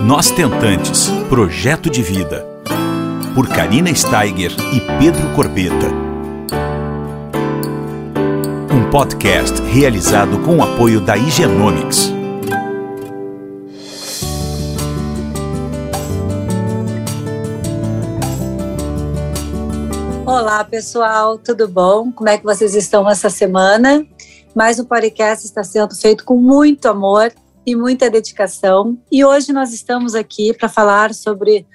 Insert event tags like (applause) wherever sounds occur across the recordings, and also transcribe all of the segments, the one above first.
Nós Tentantes Projeto de Vida. Por Karina Steiger e Pedro Corbeta. Um podcast realizado com o apoio da Higienomics. Olá, pessoal, tudo bom? Como é que vocês estão essa semana? Mais um podcast está sendo feito com muito amor e muita dedicação. E hoje nós estamos aqui para falar sobre,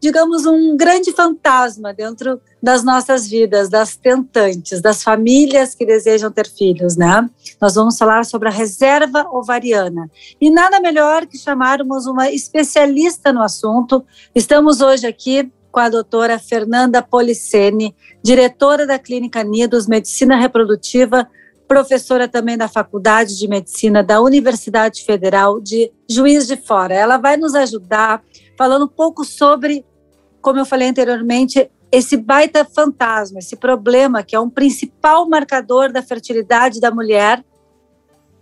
digamos, um grande fantasma dentro das nossas vidas, das tentantes, das famílias que desejam ter filhos, né? Nós vamos falar sobre a reserva ovariana. E nada melhor que chamarmos uma especialista no assunto. Estamos hoje aqui com a doutora Fernanda Policene, diretora da Clínica Nidos Medicina Reprodutiva professora também da Faculdade de Medicina da Universidade Federal de Juiz de Fora. Ela vai nos ajudar falando um pouco sobre, como eu falei anteriormente, esse baita fantasma, esse problema que é um principal marcador da fertilidade da mulher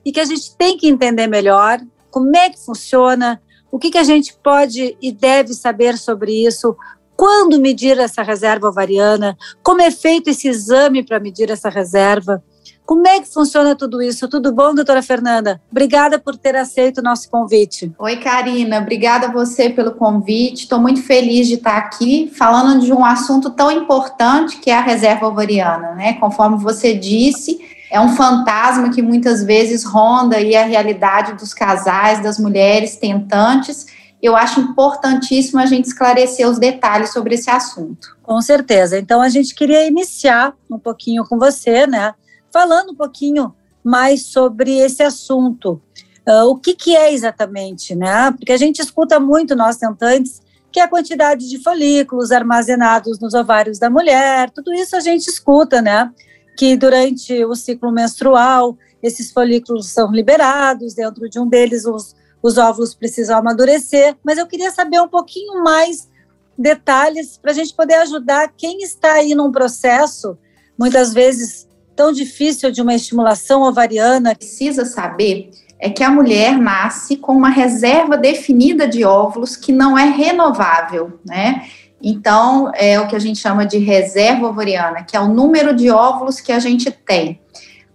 e que a gente tem que entender melhor como é que funciona, o que, que a gente pode e deve saber sobre isso, quando medir essa reserva ovariana, como é feito esse exame para medir essa reserva. Como é que funciona tudo isso? Tudo bom, doutora Fernanda? Obrigada por ter aceito o nosso convite. Oi, Karina. Obrigada a você pelo convite. Estou muito feliz de estar aqui falando de um assunto tão importante que é a reserva ovariana, né? Conforme você disse, é um fantasma que muitas vezes ronda aí a realidade dos casais, das mulheres tentantes. Eu acho importantíssimo a gente esclarecer os detalhes sobre esse assunto. Com certeza. Então a gente queria iniciar um pouquinho com você, né? Falando um pouquinho mais sobre esse assunto. Uh, o que, que é exatamente, né? Porque a gente escuta muito, nós tentantes, que é a quantidade de folículos armazenados nos ovários da mulher, tudo isso a gente escuta, né? Que durante o ciclo menstrual, esses folículos são liberados, dentro de um deles os, os óvulos precisam amadurecer, mas eu queria saber um pouquinho mais detalhes para a gente poder ajudar quem está aí num processo, muitas vezes tão difícil de uma estimulação ovariana. Precisa saber é que a mulher nasce com uma reserva definida de óvulos que não é renovável, né? Então, é o que a gente chama de reserva ovariana, que é o número de óvulos que a gente tem.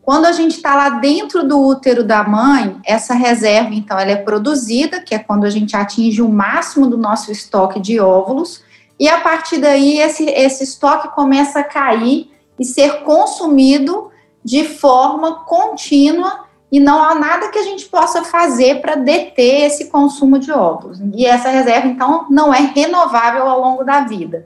Quando a gente está lá dentro do útero da mãe, essa reserva, então, ela é produzida, que é quando a gente atinge o máximo do nosso estoque de óvulos, e a partir daí esse, esse estoque começa a cair e ser consumido de forma contínua e não há nada que a gente possa fazer para deter esse consumo de óvulos. E essa reserva, então, não é renovável ao longo da vida.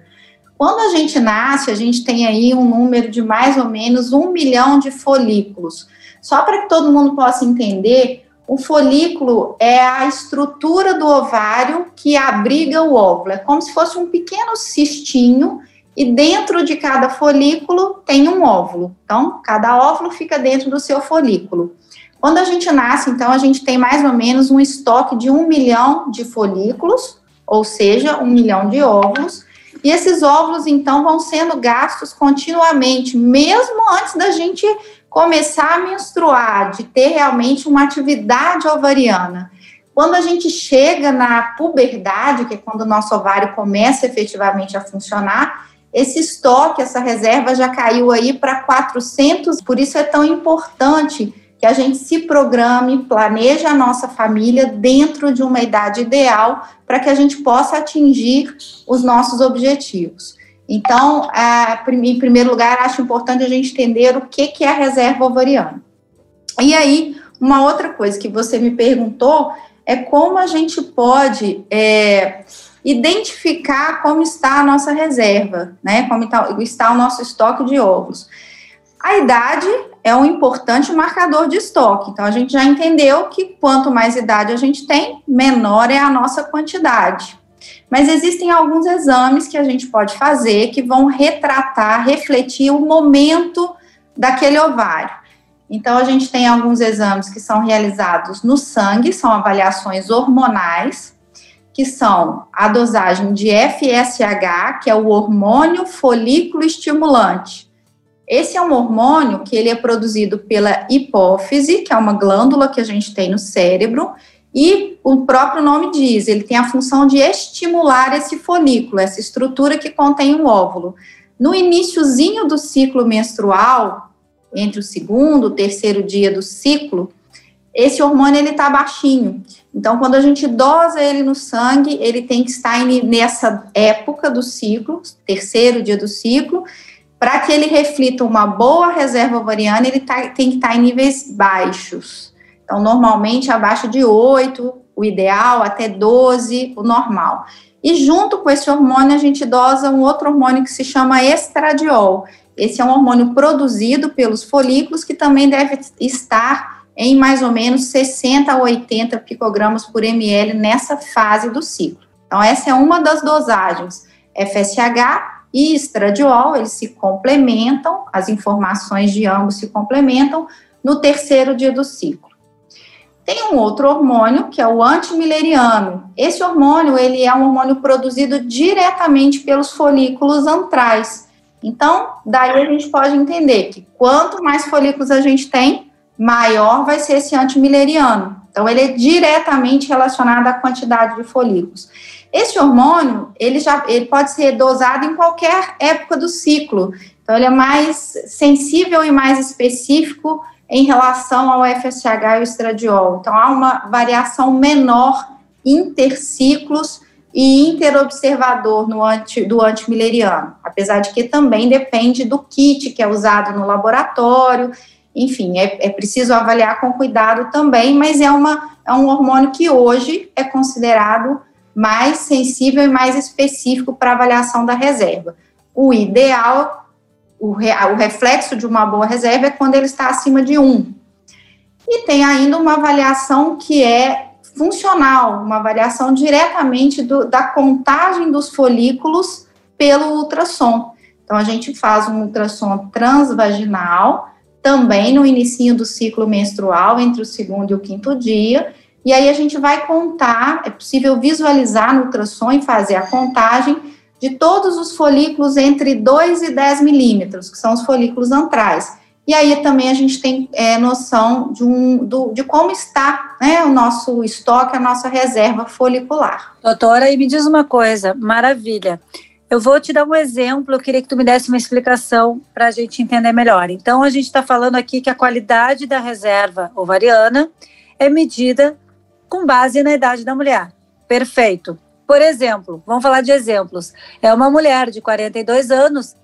Quando a gente nasce, a gente tem aí um número de mais ou menos um milhão de folículos. Só para que todo mundo possa entender, o folículo é a estrutura do ovário que abriga o óvulo. É como se fosse um pequeno cistinho e dentro de cada folículo tem um óvulo. Então, cada óvulo fica dentro do seu folículo. Quando a gente nasce, então, a gente tem mais ou menos um estoque de um milhão de folículos, ou seja, um milhão de óvulos. E esses óvulos, então, vão sendo gastos continuamente, mesmo antes da gente começar a menstruar, de ter realmente uma atividade ovariana. Quando a gente chega na puberdade, que é quando o nosso ovário começa efetivamente a funcionar, esse estoque, essa reserva já caiu aí para 400, por isso é tão importante que a gente se programe, planeje a nossa família dentro de uma idade ideal para que a gente possa atingir os nossos objetivos. Então, em primeiro lugar, acho importante a gente entender o que é a reserva ovariana. E aí, uma outra coisa que você me perguntou é como a gente pode é, identificar como está a nossa reserva, né? Como está, está o nosso estoque de ovos. A idade é um importante marcador de estoque. Então, a gente já entendeu que quanto mais idade a gente tem, menor é a nossa quantidade. Mas existem alguns exames que a gente pode fazer que vão retratar, refletir o momento daquele ovário. Então, a gente tem alguns exames que são realizados no sangue, são avaliações hormonais, que são a dosagem de FSH, que é o hormônio folículo estimulante. Esse é um hormônio que ele é produzido pela hipófise, que é uma glândula que a gente tem no cérebro, E o próprio nome diz, ele tem a função de estimular esse folículo, essa estrutura que contém o óvulo. No iníciozinho do ciclo menstrual, entre o segundo e o terceiro dia do ciclo, esse hormônio ele está baixinho. Então, quando a gente dosa ele no sangue, ele tem que estar nessa época do ciclo, terceiro dia do ciclo, para que ele reflita uma boa reserva ovariana, ele tá, tem que estar em níveis baixos. Então, normalmente abaixo de 8, o ideal, até 12, o normal. E junto com esse hormônio, a gente dosa um outro hormônio que se chama estradiol. Esse é um hormônio produzido pelos folículos que também deve estar em mais ou menos 60 a 80 picogramas por ml nessa fase do ciclo. Então, essa é uma das dosagens. FSH e estradiol, eles se complementam, as informações de ambos se complementam no terceiro dia do ciclo. Tem um outro hormônio, que é o antimileriano. Esse hormônio, ele é um hormônio produzido diretamente pelos folículos antrais. Então, daí a gente pode entender que quanto mais folículos a gente tem, maior vai ser esse antimileriano. Então, ele é diretamente relacionado à quantidade de folículos. Esse hormônio, ele já ele pode ser dosado em qualquer época do ciclo. Então, ele é mais sensível e mais específico em relação ao FSH e o estradiol. Então, há uma variação menor interciclos e interobservador no anti, do antimileriano, apesar de que também depende do kit que é usado no laboratório enfim, é, é preciso avaliar com cuidado também, mas é, uma, é um hormônio que hoje é considerado mais sensível e mais específico para avaliação da reserva. O ideal, o, re, o reflexo de uma boa reserva é quando ele está acima de 1. E tem ainda uma avaliação que é funcional, uma avaliação diretamente do, da contagem dos folículos pelo ultrassom. Então, a gente faz um ultrassom transvaginal, também no início do ciclo menstrual, entre o segundo e o quinto dia, e aí a gente vai contar, é possível visualizar no ultrassom e fazer a contagem de todos os folículos entre 2 e 10 milímetros, que são os folículos antrais. E aí também a gente tem é, noção de, um, do, de como está né, o nosso estoque, a nossa reserva folicular. Doutora, e me diz uma coisa, maravilha. Eu vou te dar um exemplo, eu queria que tu me desse uma explicação para a gente entender melhor. Então, a gente está falando aqui que a qualidade da reserva ovariana é medida com base na idade da mulher. Perfeito. Por exemplo, vamos falar de exemplos. É uma mulher de 42 anos,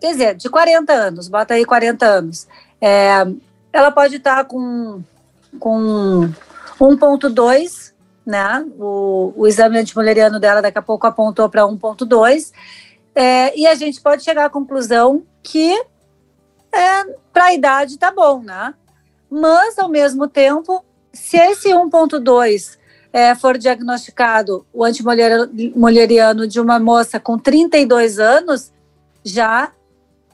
quer dizer, de 40 anos, bota aí 40 anos. É, ela pode estar tá com, com 1,2 né? O, o exame antimuleriano dela daqui a pouco apontou para 1,2. É, e a gente pode chegar à conclusão que é, para a idade tá bom, né? Mas, ao mesmo tempo, se esse 1,2 é, for diagnosticado o antimuleriano de uma moça com 32 anos, já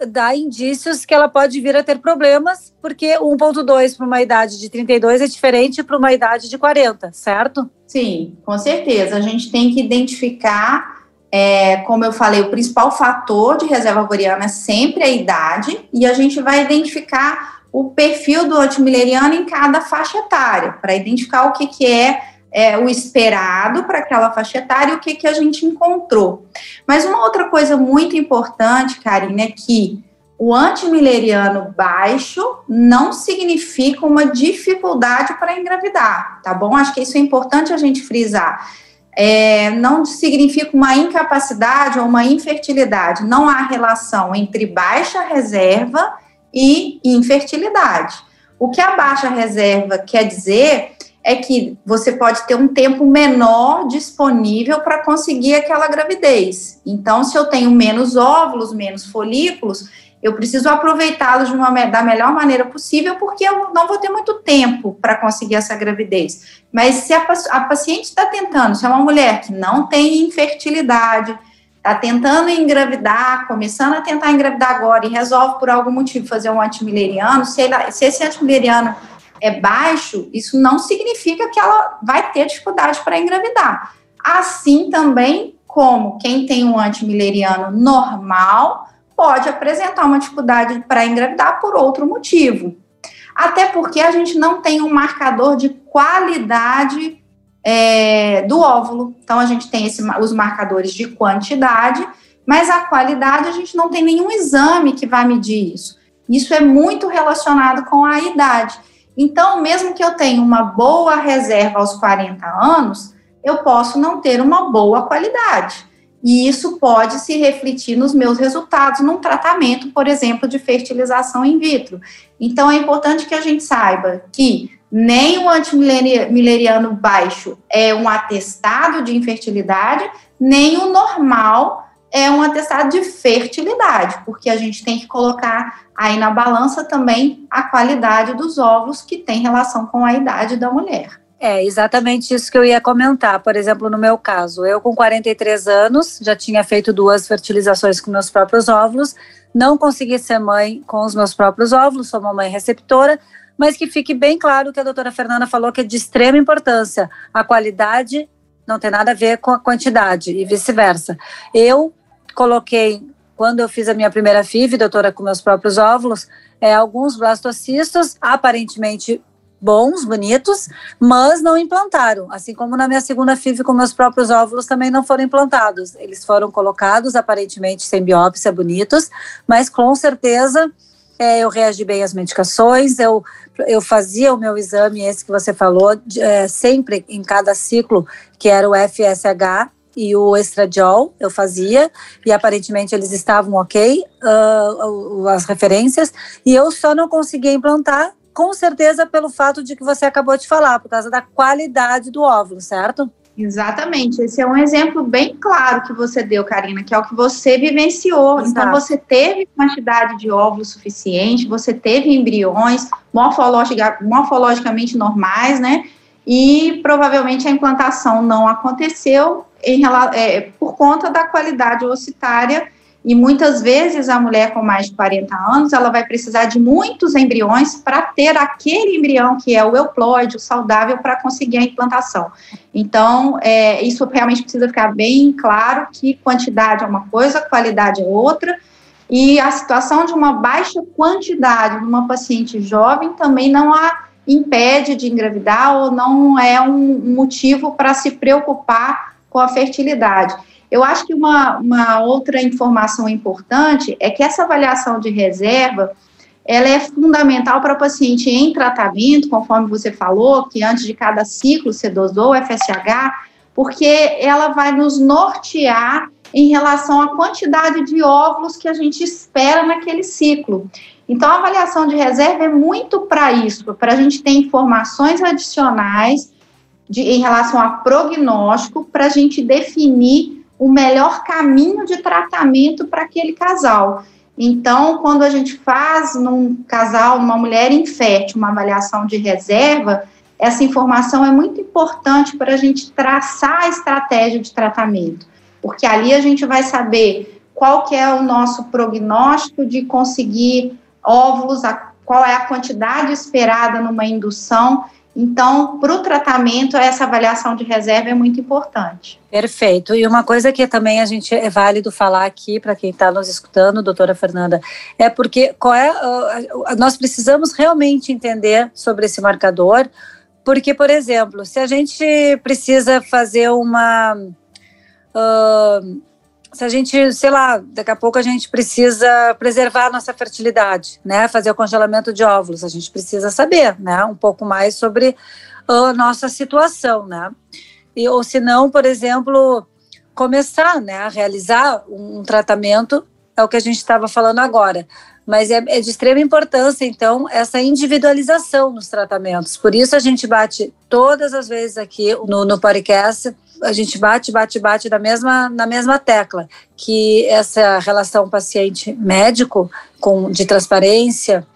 dá indícios que ela pode vir a ter problemas, porque 1,2 para uma idade de 32 é diferente para uma idade de 40, certo? Sim, com certeza. A gente tem que identificar, é, como eu falei, o principal fator de reserva ovariana é sempre a idade, e a gente vai identificar o perfil do antimileriano em cada faixa etária, para identificar o que, que é é, o esperado para aquela faixa etária e o que, que a gente encontrou. Mas uma outra coisa muito importante, Karine, é que o antimileriano baixo não significa uma dificuldade para engravidar, tá bom? Acho que isso é importante a gente frisar. É, não significa uma incapacidade ou uma infertilidade. Não há relação entre baixa reserva e infertilidade. O que a baixa reserva quer dizer é que você pode ter um tempo menor disponível para conseguir aquela gravidez. Então, se eu tenho menos óvulos, menos folículos, eu preciso aproveitá-los da melhor maneira possível, porque eu não vou ter muito tempo para conseguir essa gravidez. Mas se a, a paciente está tentando, se é uma mulher que não tem infertilidade, está tentando engravidar, começando a tentar engravidar agora e resolve por algum motivo fazer um antimileriano, se, ele, se esse antimileriano é baixo, isso não significa que ela vai ter dificuldade para engravidar. Assim também como quem tem um antimileriano normal pode apresentar uma dificuldade para engravidar por outro motivo. Até porque a gente não tem um marcador de qualidade é, do óvulo. Então, a gente tem esse, os marcadores de quantidade, mas a qualidade a gente não tem nenhum exame que vai medir isso. Isso é muito relacionado com a idade. Então, mesmo que eu tenha uma boa reserva aos 40 anos, eu posso não ter uma boa qualidade. E isso pode se refletir nos meus resultados num tratamento, por exemplo, de fertilização in vitro. Então, é importante que a gente saiba que nem o antimileriano baixo é um atestado de infertilidade, nem o normal é um atestado de fertilidade, porque a gente tem que colocar aí na balança também a qualidade dos óvulos que tem relação com a idade da mulher. É exatamente isso que eu ia comentar. Por exemplo, no meu caso, eu com 43 anos já tinha feito duas fertilizações com meus próprios óvulos, não consegui ser mãe com os meus próprios óvulos, sou uma mãe receptora, mas que fique bem claro que a doutora Fernanda falou que é de extrema importância. A qualidade não tem nada a ver com a quantidade e vice-versa. Eu coloquei, quando eu fiz a minha primeira FIV, doutora, com meus próprios óvulos, é, alguns blastocistos aparentemente bons, bonitos, mas não implantaram. Assim como na minha segunda FIV com meus próprios óvulos também não foram implantados. Eles foram colocados aparentemente sem biópsia, bonitos, mas com certeza é, eu reagi bem às medicações, eu, eu fazia o meu exame, esse que você falou, é, sempre em cada ciclo, que era o FSH e o estradiol, eu fazia, e aparentemente eles estavam ok, uh, as referências, e eu só não conseguia implantar, com certeza pelo fato de que você acabou de falar, por causa da qualidade do óvulo, certo? Exatamente, esse é um exemplo bem claro que você deu, Karina, que é o que você vivenciou. Então, Exato. Então, você teve quantidade de óvulos suficiente, você teve embriões morfologica, morfologicamente normais, né? E provavelmente a implantação não aconteceu em, é, por conta da qualidade ocitária e muitas vezes a mulher com mais de 40 anos, ela vai precisar de muitos embriões para ter aquele embrião que é o euploide, o saudável, para conseguir a implantação. Então, é, isso realmente precisa ficar bem claro que quantidade é uma coisa, qualidade é outra, e a situação de uma baixa quantidade numa paciente jovem também não a impede de engravidar ou não é um motivo para se preocupar com a fertilidade. Eu acho que uma, uma outra informação importante é que essa avaliação de reserva ela é fundamental para o paciente em tratamento, conforme você falou, que antes de cada ciclo você dosou o FSH, porque ela vai nos nortear em relação à quantidade de óvulos que a gente espera naquele ciclo. Então, a avaliação de reserva é muito para isso, para a gente ter informações adicionais de, em relação a prognóstico, para a gente definir o melhor caminho de tratamento para aquele casal. Então, quando a gente faz num casal, numa mulher infértil, uma avaliação de reserva, essa informação é muito importante para a gente traçar a estratégia de tratamento, porque ali a gente vai saber qual que é o nosso prognóstico de conseguir óvulos, a, qual é a quantidade esperada numa indução então, para o tratamento, essa avaliação de reserva é muito importante. Perfeito. E uma coisa que também a gente é válido falar aqui para quem está nos escutando, doutora Fernanda, é porque qual é, uh, nós precisamos realmente entender sobre esse marcador, porque, por exemplo, se a gente precisa fazer uma. Uh, se a gente, sei lá, daqui a pouco a gente precisa preservar a nossa fertilidade, né? Fazer o congelamento de óvulos, a gente precisa saber, né? Um pouco mais sobre a nossa situação, né? E, ou se não, por exemplo, começar, né, a realizar um, um tratamento, é o que a gente estava falando agora. Mas é, é de extrema importância, então, essa individualização nos tratamentos. Por isso a gente bate todas as vezes aqui no, no podcast a gente bate, bate, bate na mesma, na mesma tecla, que essa relação paciente-médico com de transparência,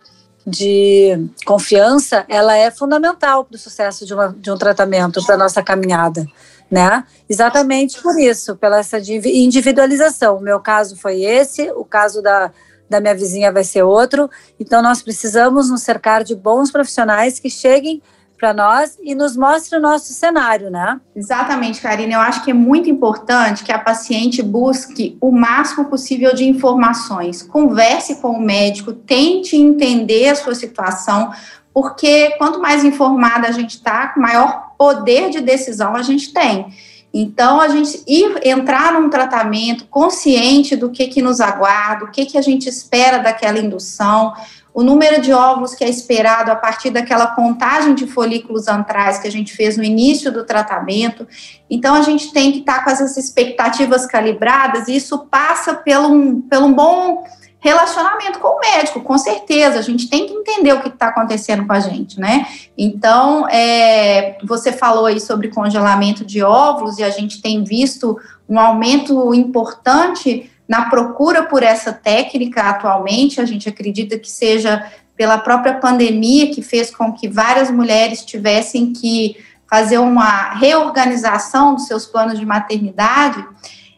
de confiança, ela é fundamental para o sucesso de, uma, de um tratamento, para a nossa caminhada, né? Exatamente por isso, pela essa individualização. O meu caso foi esse, o caso da, da minha vizinha vai ser outro. Então, nós precisamos nos cercar de bons profissionais que cheguem para nós e nos mostre o nosso cenário, né? Exatamente, Karina. Eu acho que é muito importante que a paciente busque o máximo possível de informações. Converse com o médico, tente entender a sua situação, porque quanto mais informada a gente está, maior poder de decisão a gente tem. Então, a gente ir entrar num tratamento consciente do que, que nos aguarda, o que, que a gente espera daquela indução, o número de óvulos que é esperado a partir daquela contagem de folículos antrais que a gente fez no início do tratamento. Então, a gente tem que estar com essas expectativas calibradas, e isso passa pelo um, pelo um bom relacionamento com o médico, com certeza. A gente tem que entender o que está acontecendo com a gente, né? Então, é, você falou aí sobre congelamento de óvulos e a gente tem visto um aumento importante na procura por essa técnica atualmente. A gente acredita que seja pela própria pandemia que fez com que várias mulheres tivessem que fazer uma reorganização dos seus planos de maternidade.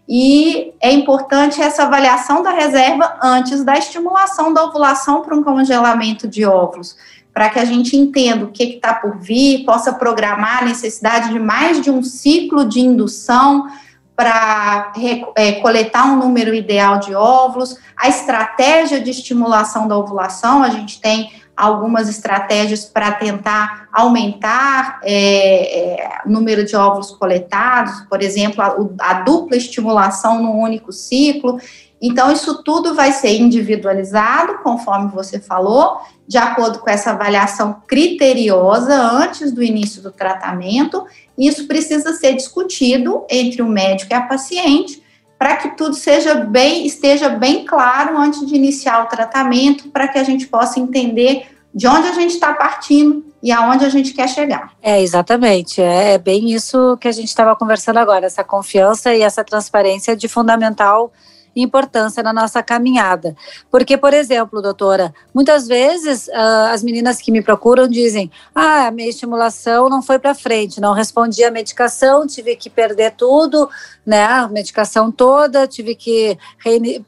E é importante essa avaliação da reserva antes da estimulação da ovulação para um congelamento de óvulos, para que a gente entenda o que está por vir, possa programar a necessidade de mais de um ciclo de indução para é, coletar um número ideal de óvulos, a estratégia de estimulação da ovulação, a gente tem algumas estratégias para tentar aumentar é, é, o número de óvulos coletados, por exemplo, a, a dupla estimulação no único ciclo. Então, isso tudo vai ser individualizado, conforme você falou, de acordo com essa avaliação criteriosa antes do início do tratamento. Isso precisa ser discutido entre o médico e a paciente para que tudo seja bem, esteja bem claro antes de iniciar o tratamento, para que a gente possa entender de onde a gente está partindo e aonde a gente quer chegar. É, exatamente. É, é bem isso que a gente estava conversando agora, essa confiança e essa transparência de fundamental importância na nossa caminhada. Porque, por exemplo, doutora, muitas vezes uh, as meninas que me procuram dizem: ah, a minha estimulação não foi para frente, não respondi a medicação, tive que perder tudo, né, a medicação toda, tive que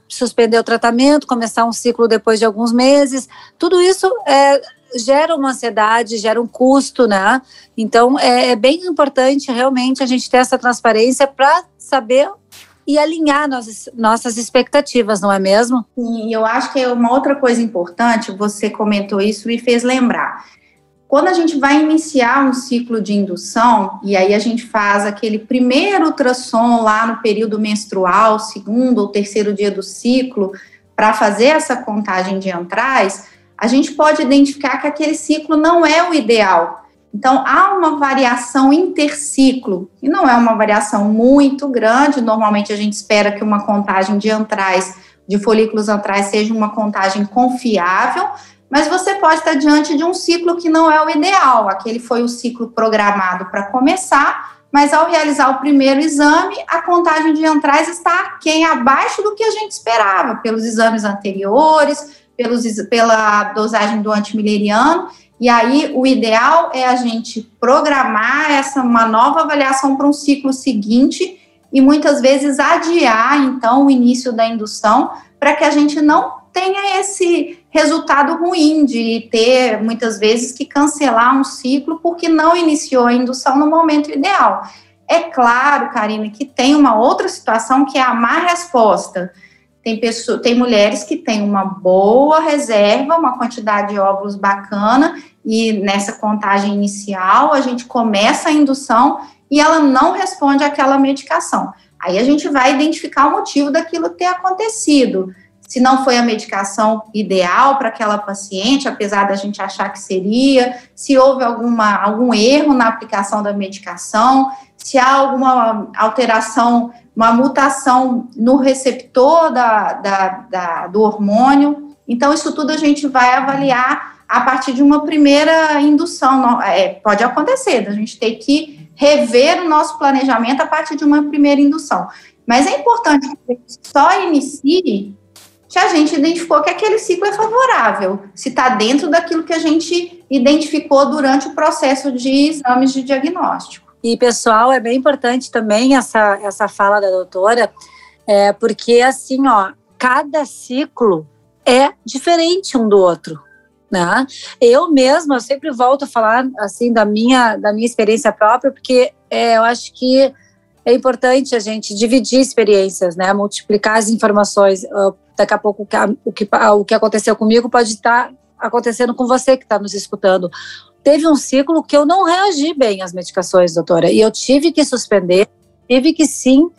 suspender o tratamento, começar um ciclo depois de alguns meses. Tudo isso é gera uma ansiedade, gera um custo, né? Então é, é bem importante realmente a gente ter essa transparência para saber e alinhar nossas, nossas expectativas, não é mesmo? Sim, eu acho que é uma outra coisa importante, você comentou isso e fez lembrar. Quando a gente vai iniciar um ciclo de indução, e aí a gente faz aquele primeiro ultrassom lá no período menstrual, segundo ou terceiro dia do ciclo, para fazer essa contagem de antrais, a gente pode identificar que aquele ciclo não é o ideal, então, há uma variação interciclo, e não é uma variação muito grande, normalmente a gente espera que uma contagem de antrais, de folículos antrais, seja uma contagem confiável, mas você pode estar diante de um ciclo que não é o ideal, aquele foi o ciclo programado para começar, mas ao realizar o primeiro exame, a contagem de antrais está quem abaixo do que a gente esperava, pelos exames anteriores, pelos, pela dosagem do antimileriano, e aí, o ideal é a gente programar essa uma nova avaliação para um ciclo seguinte e muitas vezes adiar então o início da indução para que a gente não tenha esse resultado ruim de ter muitas vezes que cancelar um ciclo porque não iniciou a indução no momento ideal. É claro, Karina, que tem uma outra situação que é a má resposta. Tem, pessoa, tem mulheres que têm uma boa reserva, uma quantidade de óvulos bacana, e nessa contagem inicial a gente começa a indução e ela não responde àquela medicação. Aí a gente vai identificar o motivo daquilo ter acontecido. Se não foi a medicação ideal para aquela paciente, apesar da gente achar que seria, se houve alguma, algum erro na aplicação da medicação, se há alguma alteração, uma mutação no receptor da, da, da do hormônio. Então, isso tudo a gente vai avaliar a partir de uma primeira indução. É, pode acontecer, a gente ter que rever o nosso planejamento a partir de uma primeira indução. Mas é importante que só inicie se a gente identificou que aquele ciclo é favorável, se está dentro daquilo que a gente identificou durante o processo de exames de diagnóstico. E, pessoal, é bem importante também essa, essa fala da doutora, é, porque, assim, ó, cada ciclo é diferente um do outro né? Eu mesma eu sempre volto a falar assim da minha da minha experiência própria, porque é, eu acho que é importante a gente dividir experiências, né? Multiplicar as informações. Uh, daqui a pouco o que, o que aconteceu comigo pode estar acontecendo com você que está nos escutando. Teve um ciclo que eu não reagi bem às medicações, doutora, e eu tive que suspender, tive que sim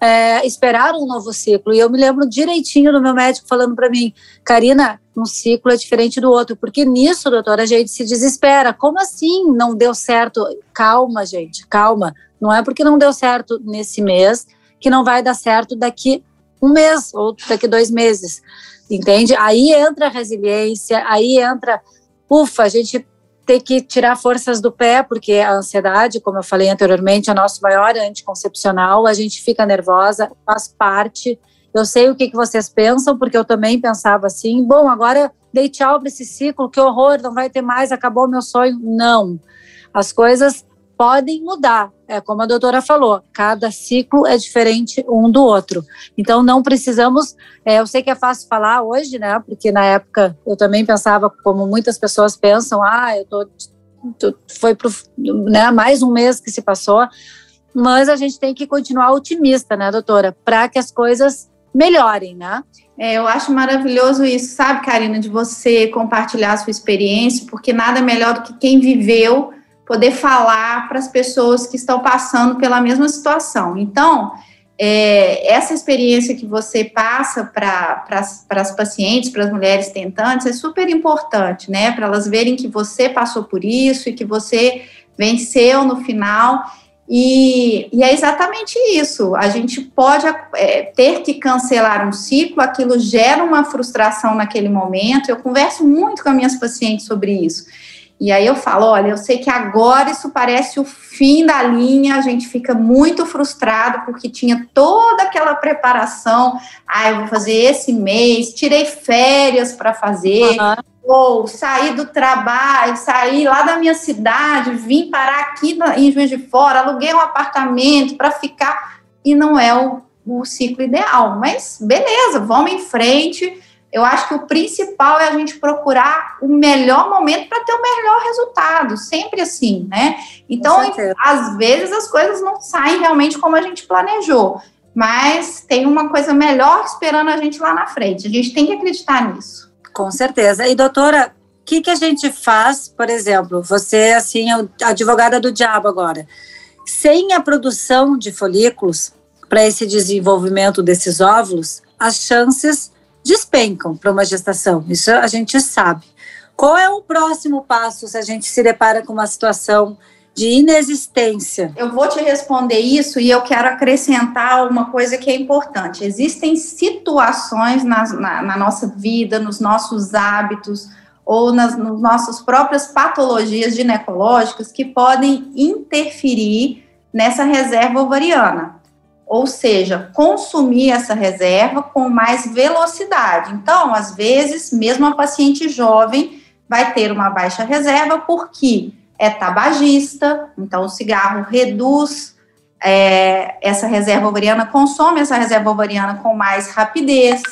é, esperar um novo ciclo. E eu me lembro direitinho do meu médico falando para mim, Karina, um ciclo é diferente do outro, porque nisso, doutora, a gente se desespera. Como assim não deu certo? Calma, gente, calma. Não é porque não deu certo nesse mês que não vai dar certo daqui um mês ou daqui dois meses, entende? Aí entra a resiliência, aí entra, ufa, a gente tem que tirar forças do pé, porque a ansiedade, como eu falei anteriormente, é o nosso maior anticoncepcional, a gente fica nervosa, faz parte. Eu sei o que, que vocês pensam, porque eu também pensava assim, bom, agora dei tchau para esse ciclo, que horror, não vai ter mais, acabou meu sonho. Não, as coisas podem mudar. É como a doutora falou, cada ciclo é diferente um do outro. Então não precisamos. É, eu sei que é fácil falar hoje, né? Porque na época eu também pensava, como muitas pessoas pensam, ah, eu tô, tô foi pro, né, mais um mês que se passou. Mas a gente tem que continuar otimista, né, doutora, para que as coisas melhorem, né? É, eu acho maravilhoso isso, sabe, Karina, de você compartilhar a sua experiência, porque nada melhor do que quem viveu poder falar para as pessoas que estão passando pela mesma situação. Então, é, essa experiência que você passa para as pacientes, para as mulheres tentantes, é super importante, né? Para elas verem que você passou por isso e que você venceu no final. E, e é exatamente isso. A gente pode é, ter que cancelar um ciclo, aquilo gera uma frustração naquele momento. Eu converso muito com as minhas pacientes sobre isso. E aí eu falo, olha, eu sei que agora isso parece o fim da linha, a gente fica muito frustrado porque tinha toda aquela preparação, ah, eu vou fazer esse mês, tirei férias para fazer, uhum. ou saí do trabalho, saí lá da minha cidade, vim parar aqui em Juiz de Fora, aluguei um apartamento para ficar, e não é o, o ciclo ideal, mas beleza, vamos em frente, eu acho que o principal é a gente procurar o melhor momento para ter o melhor resultado, sempre assim, né? Então, às vezes as coisas não saem realmente como a gente planejou, mas tem uma coisa melhor esperando a gente lá na frente. A gente tem que acreditar nisso. Com certeza. E doutora, o que, que a gente faz, por exemplo, você assim, é advogada do diabo agora, sem a produção de folículos para esse desenvolvimento desses óvulos, as chances despencam para uma gestação. Isso a gente sabe. Qual é o próximo passo se a gente se depara com uma situação de inexistência? Eu vou te responder isso e eu quero acrescentar uma coisa que é importante. Existem situações na, na, na nossa vida, nos nossos hábitos ou nas, nas nossas próprias patologias ginecológicas que podem interferir nessa reserva ovariana ou seja, consumir essa reserva com mais velocidade. Então, às vezes, mesmo a paciente jovem vai ter uma baixa reserva porque é tabagista, então o cigarro reduz é, essa reserva ovariana, consome essa reserva ovariana com mais rapidez.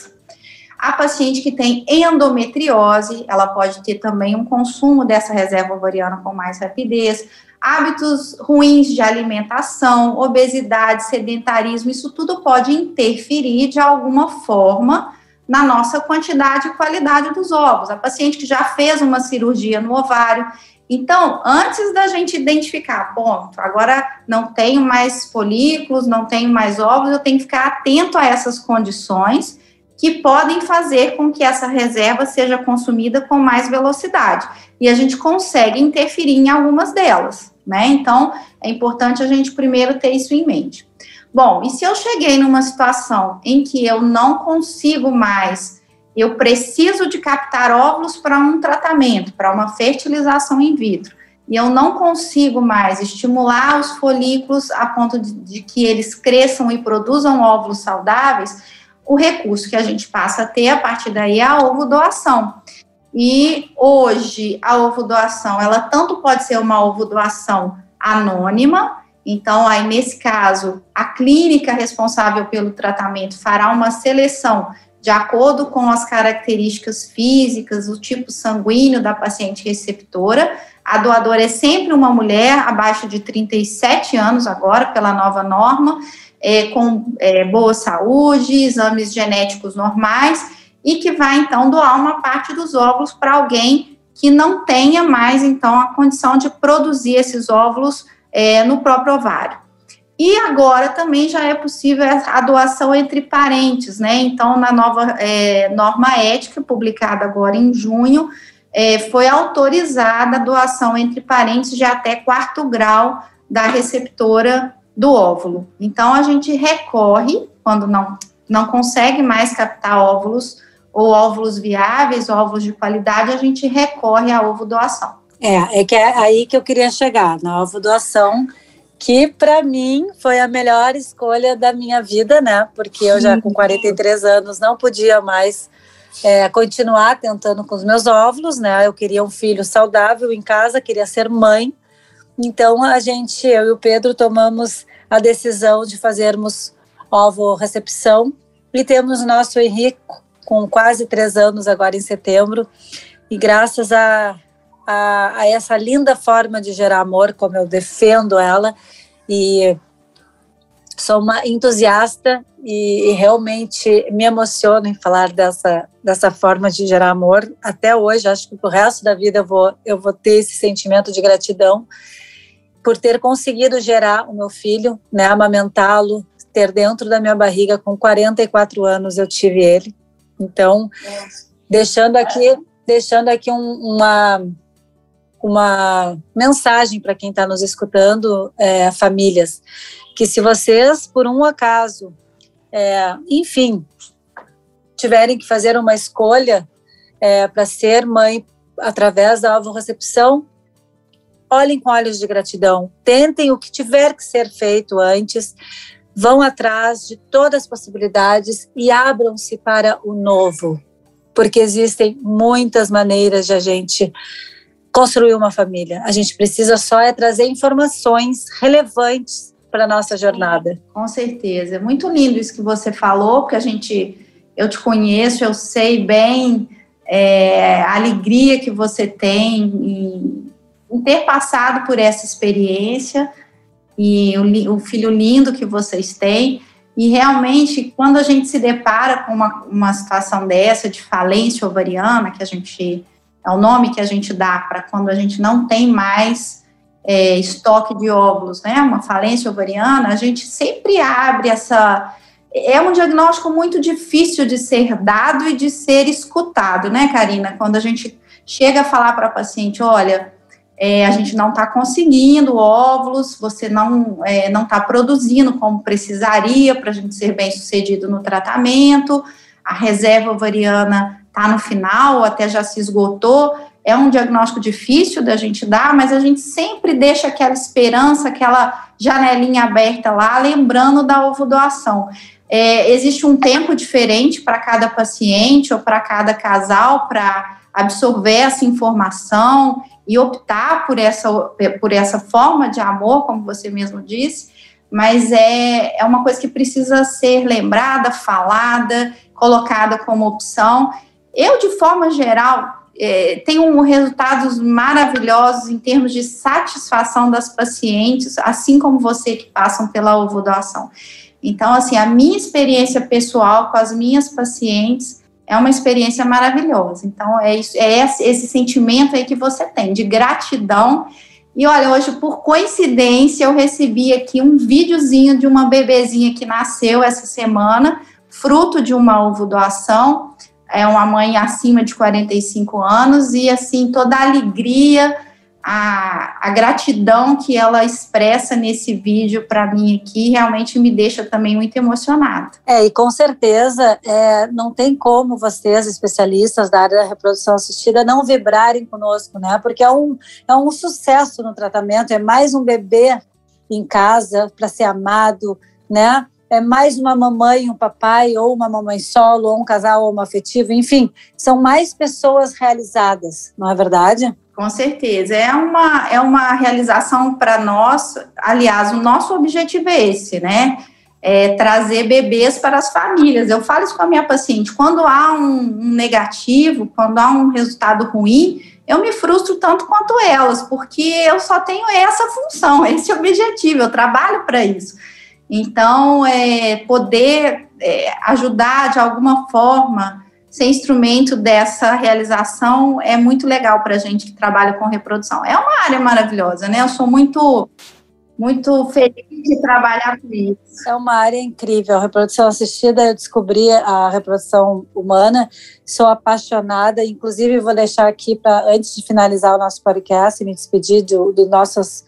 A paciente que tem endometriose, ela pode ter também um consumo dessa reserva ovariana com mais rapidez hábitos ruins de alimentação, obesidade, sedentarismo, isso tudo pode interferir de alguma forma na nossa quantidade e qualidade dos ovos. A paciente que já fez uma cirurgia no ovário. Então, antes da gente identificar, bom, agora não tenho mais folículos, não tenho mais ovos, eu tenho que ficar atento a essas condições que podem fazer com que essa reserva seja consumida com mais velocidade. E a gente consegue interferir em algumas delas né? Então, é importante a gente primeiro ter isso em mente. Bom, e se eu cheguei numa situação em que eu não consigo mais, eu preciso de captar óvulos para um tratamento, para uma fertilização in vitro, e eu não consigo mais estimular os folículos a ponto de, de que eles cresçam e produzam óvulos saudáveis, o recurso que a gente passa a ter a partir daí é a ovodoação. E hoje a ovodoação, ela tanto pode ser uma ovodoação anônima, então aí nesse caso a clínica responsável pelo tratamento fará uma seleção de acordo com as características físicas, o tipo sanguíneo da paciente receptora. A doadora é sempre uma mulher abaixo de 37 anos agora, pela nova norma, é, com é, boa saúde, exames genéticos normais e que vai então doar uma parte dos óvulos para alguém que não tenha mais então a condição de produzir esses óvulos é, no próprio ovário. E agora também já é possível a doação entre parentes, né? Então, na nova é, norma ética, publicada agora em junho, é, foi autorizada a doação entre parentes de até quarto grau da receptora do óvulo. Então, a gente recorre, quando não, não consegue mais captar óvulos, ou óvulos viáveis, óvulos de qualidade, a gente recorre à ovo doação. É, é que é aí que eu queria chegar, na ovo doação que para mim foi a melhor escolha da minha vida, né? Porque eu já com 43 anos não podia mais é, continuar tentando com os meus óvulos, né? Eu queria um filho saudável em casa, queria ser mãe. Então a gente, eu e o Pedro, tomamos a decisão de fazermos ovo recepção e temos nosso Henrico com quase três anos agora em setembro e graças a a, a essa linda forma de gerar amor, como eu defendo ela, e sou uma entusiasta e, e, realmente me emociono em falar dessa, dessa forma de gerar amor. Até hoje, acho que o resto da vida eu vou, eu vou ter esse sentimento de gratidão por ter conseguido gerar o meu filho, né, amamentá-lo, ter dentro da minha barriga com 44 anos eu tive ele. Então, deixando aqui, deixando aqui um, uma uma mensagem para quem está nos escutando, é, famílias, que se vocês, por um acaso, é, enfim, tiverem que fazer uma escolha é, para ser mãe através da recepção, olhem com olhos de gratidão, tentem o que tiver que ser feito antes, vão atrás de todas as possibilidades e abram-se para o novo, porque existem muitas maneiras de a gente construir uma família. A gente precisa só é trazer informações relevantes para a nossa jornada. Com certeza. É muito lindo isso que você falou, porque a gente, eu te conheço, eu sei bem é, a alegria que você tem em, em, ter passado por essa experiência e o, o, filho lindo que vocês têm. E realmente, quando a gente se depara com uma, uma situação dessa de falência ovariana, que a gente é o nome que a gente dá para quando a gente não tem mais é, estoque de óvulos, né, uma falência ovariana, a gente sempre abre essa. É um diagnóstico muito difícil de ser dado e de ser escutado, né, Karina? Quando a gente chega a falar para a paciente, olha, é, a gente não está conseguindo óvulos, você não é, não está produzindo como precisaria para a gente ser bem sucedido no tratamento, a reserva ovariana está no final, até já se esgotou. É um diagnóstico difícil da gente dar, mas a gente sempre deixa aquela esperança, aquela janelinha aberta lá, lembrando da ovodoação. É, existe um tempo diferente para cada paciente ou para cada casal para absorver essa informação e optar por essa, por essa forma de amor, como você mesmo disse, mas é, é uma coisa que precisa ser lembrada, falada, colocada como opção eu, de forma geral, é, tenho resultados maravilhosos em termos de satisfação das pacientes, assim como você que passam pela ovodoação. Então, assim, a minha experiência pessoal com as minhas pacientes é uma experiência maravilhosa. Então, é, isso, é esse, sentimento aí que você tem, de gratidão. E olha, hoje, por coincidência, eu recebi aqui um videozinho de uma bebezinha que nasceu essa semana, fruto de uma ovodoação é uma mãe acima de 45 anos e assim toda a alegria, a, a gratidão que ela expressa nesse vídeo para mim aqui realmente me deixa também muito emocionada. É, e com certeza é, não tem como vocês, especialistas da área da reprodução assistida, não vibrarem conosco, né? Porque é um, é um sucesso no tratamento, é mais um bebê em casa para ser amado, né? é mais uma mamãe, um papai, ou uma mamãe solo, ou um casal homoafetivo, enfim, são mais pessoas realizadas, não é verdade? Com certeza, é uma, é uma realização para nós, aliás, o nosso objetivo é esse, né? É trazer bebês para as famílias. Eu falo isso com a minha paciente, quando há um, negativo, quando há um resultado ruim, eu me frustro tanto quanto elas, porque eu só tenho essa função, (laughs) esse objetivo, eu trabalho para isso. Então, é, poder é, ajudar de alguma forma, ser instrumento dessa realização é muito legal para a gente que trabalha com reprodução. É uma área maravilhosa, né? Eu sou muito muito feliz de trabalhar com isso. É uma área incrível. A reprodução assistida, eu descobri a reprodução humana, sou apaixonada. Inclusive, vou deixar aqui para, antes de finalizar o nosso podcast e me despedir dos do nossos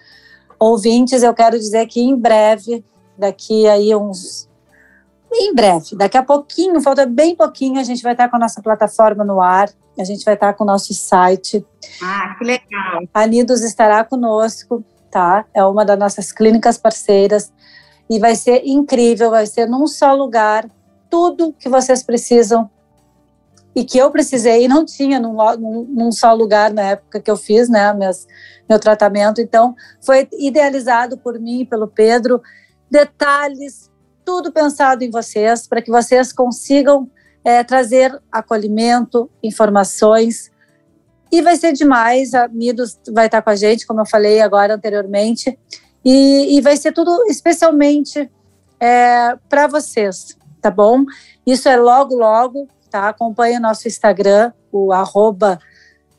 ouvintes, eu quero dizer que em breve, daqui aí uns. Em breve, daqui a pouquinho, falta bem pouquinho, a gente vai estar com a nossa plataforma no ar, a gente vai estar com o nosso site. Ah, que legal. A Nidos estará conosco tá? É uma das nossas clínicas parceiras e vai ser incrível, vai ser num só lugar tudo que vocês precisam e que eu precisei e não tinha num, num, num, só lugar na época que eu fiz, né, meus, meu tratamento. Então, foi idealizado por mim e pelo Pedro, detalhes, tudo pensado em vocês, para que vocês consigam é, trazer acolhimento, informações, e vai ser demais, a Midos vai estar com a gente, como eu falei agora anteriormente, e, e vai ser tudo especialmente é, para vocês, tá bom? Isso é logo, logo, tá? Acompanhe o nosso Instagram, o arroba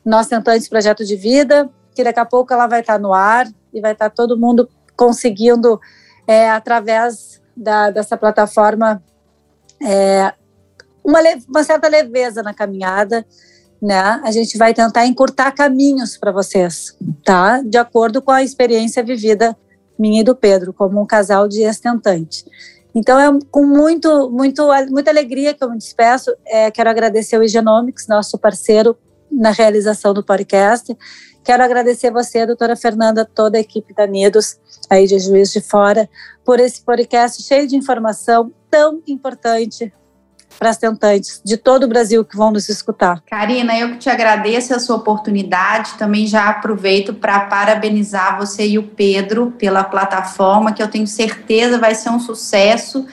Nós Tentantes Projeto de Vida, que daqui a pouco ela vai estar no ar e vai estar todo mundo conseguindo, é, através da, dessa plataforma, é, uma, uma certa leveza na caminhada, né? A gente vai tentar encurtar caminhos para vocês, tá? De acordo com a experiência vivida minha e do Pedro, como um casal de estentantes. Então é com muito, muito, muita alegria que eu me despeço. É, quero agradecer o Igenomics, nosso parceiro na realização do podcast. Quero agradecer você, doutora Fernanda, toda a equipe da Nidos, aí de Juiz de Fora, por esse podcast cheio de informação tão importante para as tentantes de todo o Brasil que vão nos escutar. Karina, eu que te agradeço a sua oportunidade, também já aproveito para parabenizar você e o Pedro pela plataforma, que eu tenho certeza vai ser um sucesso.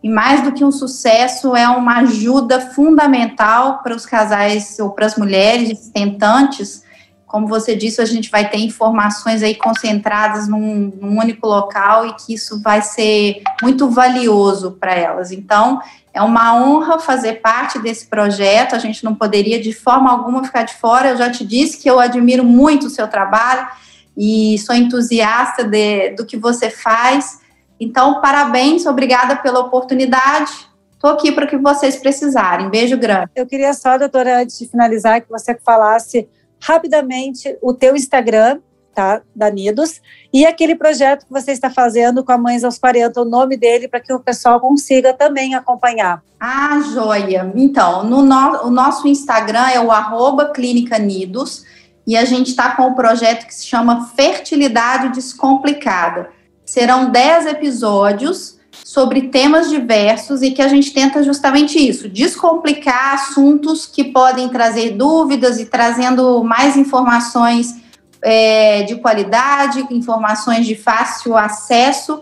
E mais do que um sucesso, é uma ajuda fundamental para os casais ou para as mulheres tentantes. Como você disse, a gente vai ter informações aí concentradas num, num único local e que isso vai ser muito valioso para elas. Então, é uma honra fazer parte desse projeto. A gente não poderia de forma alguma ficar de fora. Eu já te disse que eu admiro muito o seu trabalho e sou entusiasta de, do que você faz. Então, parabéns, obrigada pela oportunidade. Estou aqui para o que vocês precisarem. Beijo grande. Eu queria só, doutora, antes de finalizar, que você falasse rapidamente o teu Instagram tá? Da Nidos. E aquele projeto que você está fazendo com a Mães aos 40, o nome dele, para que o pessoal consiga também acompanhar. Ah, joia! Então, no, no o nosso Instagram é o arroba Clínica Nidos, e a gente está com o projeto que se chama Fertilidade Descomplicada. Serão 10 episódios sobre temas diversos e que a gente tenta justamente isso, descomplicar assuntos que podem trazer dúvidas e trazendo mais informações é, de qualidade, informações de fácil acesso.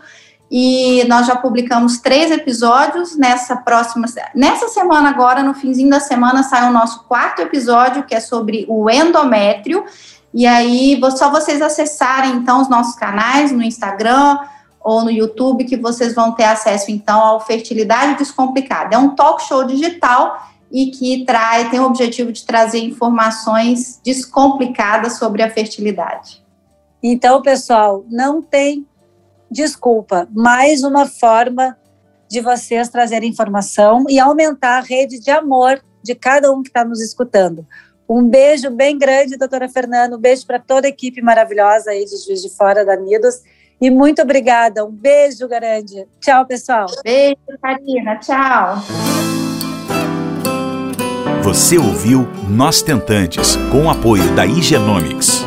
E nós já publicamos três episódios nessa próxima. Nessa semana, agora, no finzinho da semana, sai o nosso quarto episódio, que é sobre o endométrio. E aí, só vocês acessarem então os nossos canais no Instagram ou no YouTube, que vocês vão ter acesso então ao Fertilidade Descomplicada. É um talk show digital e que traz, tem o objetivo de trazer informações descomplicadas sobre a fertilidade. Então, pessoal, não tem desculpa, mais uma forma de vocês trazerem informação e aumentar a rede de amor de cada um que está nos escutando. Um beijo bem grande, doutora Fernanda, um beijo para toda a equipe maravilhosa aí de Juiz de Fora da Nidos e muito obrigada, um beijo grande. Tchau, pessoal. Beijo, Karina, tchau. Você ouviu Nós Tentantes, com o apoio da Igenomics.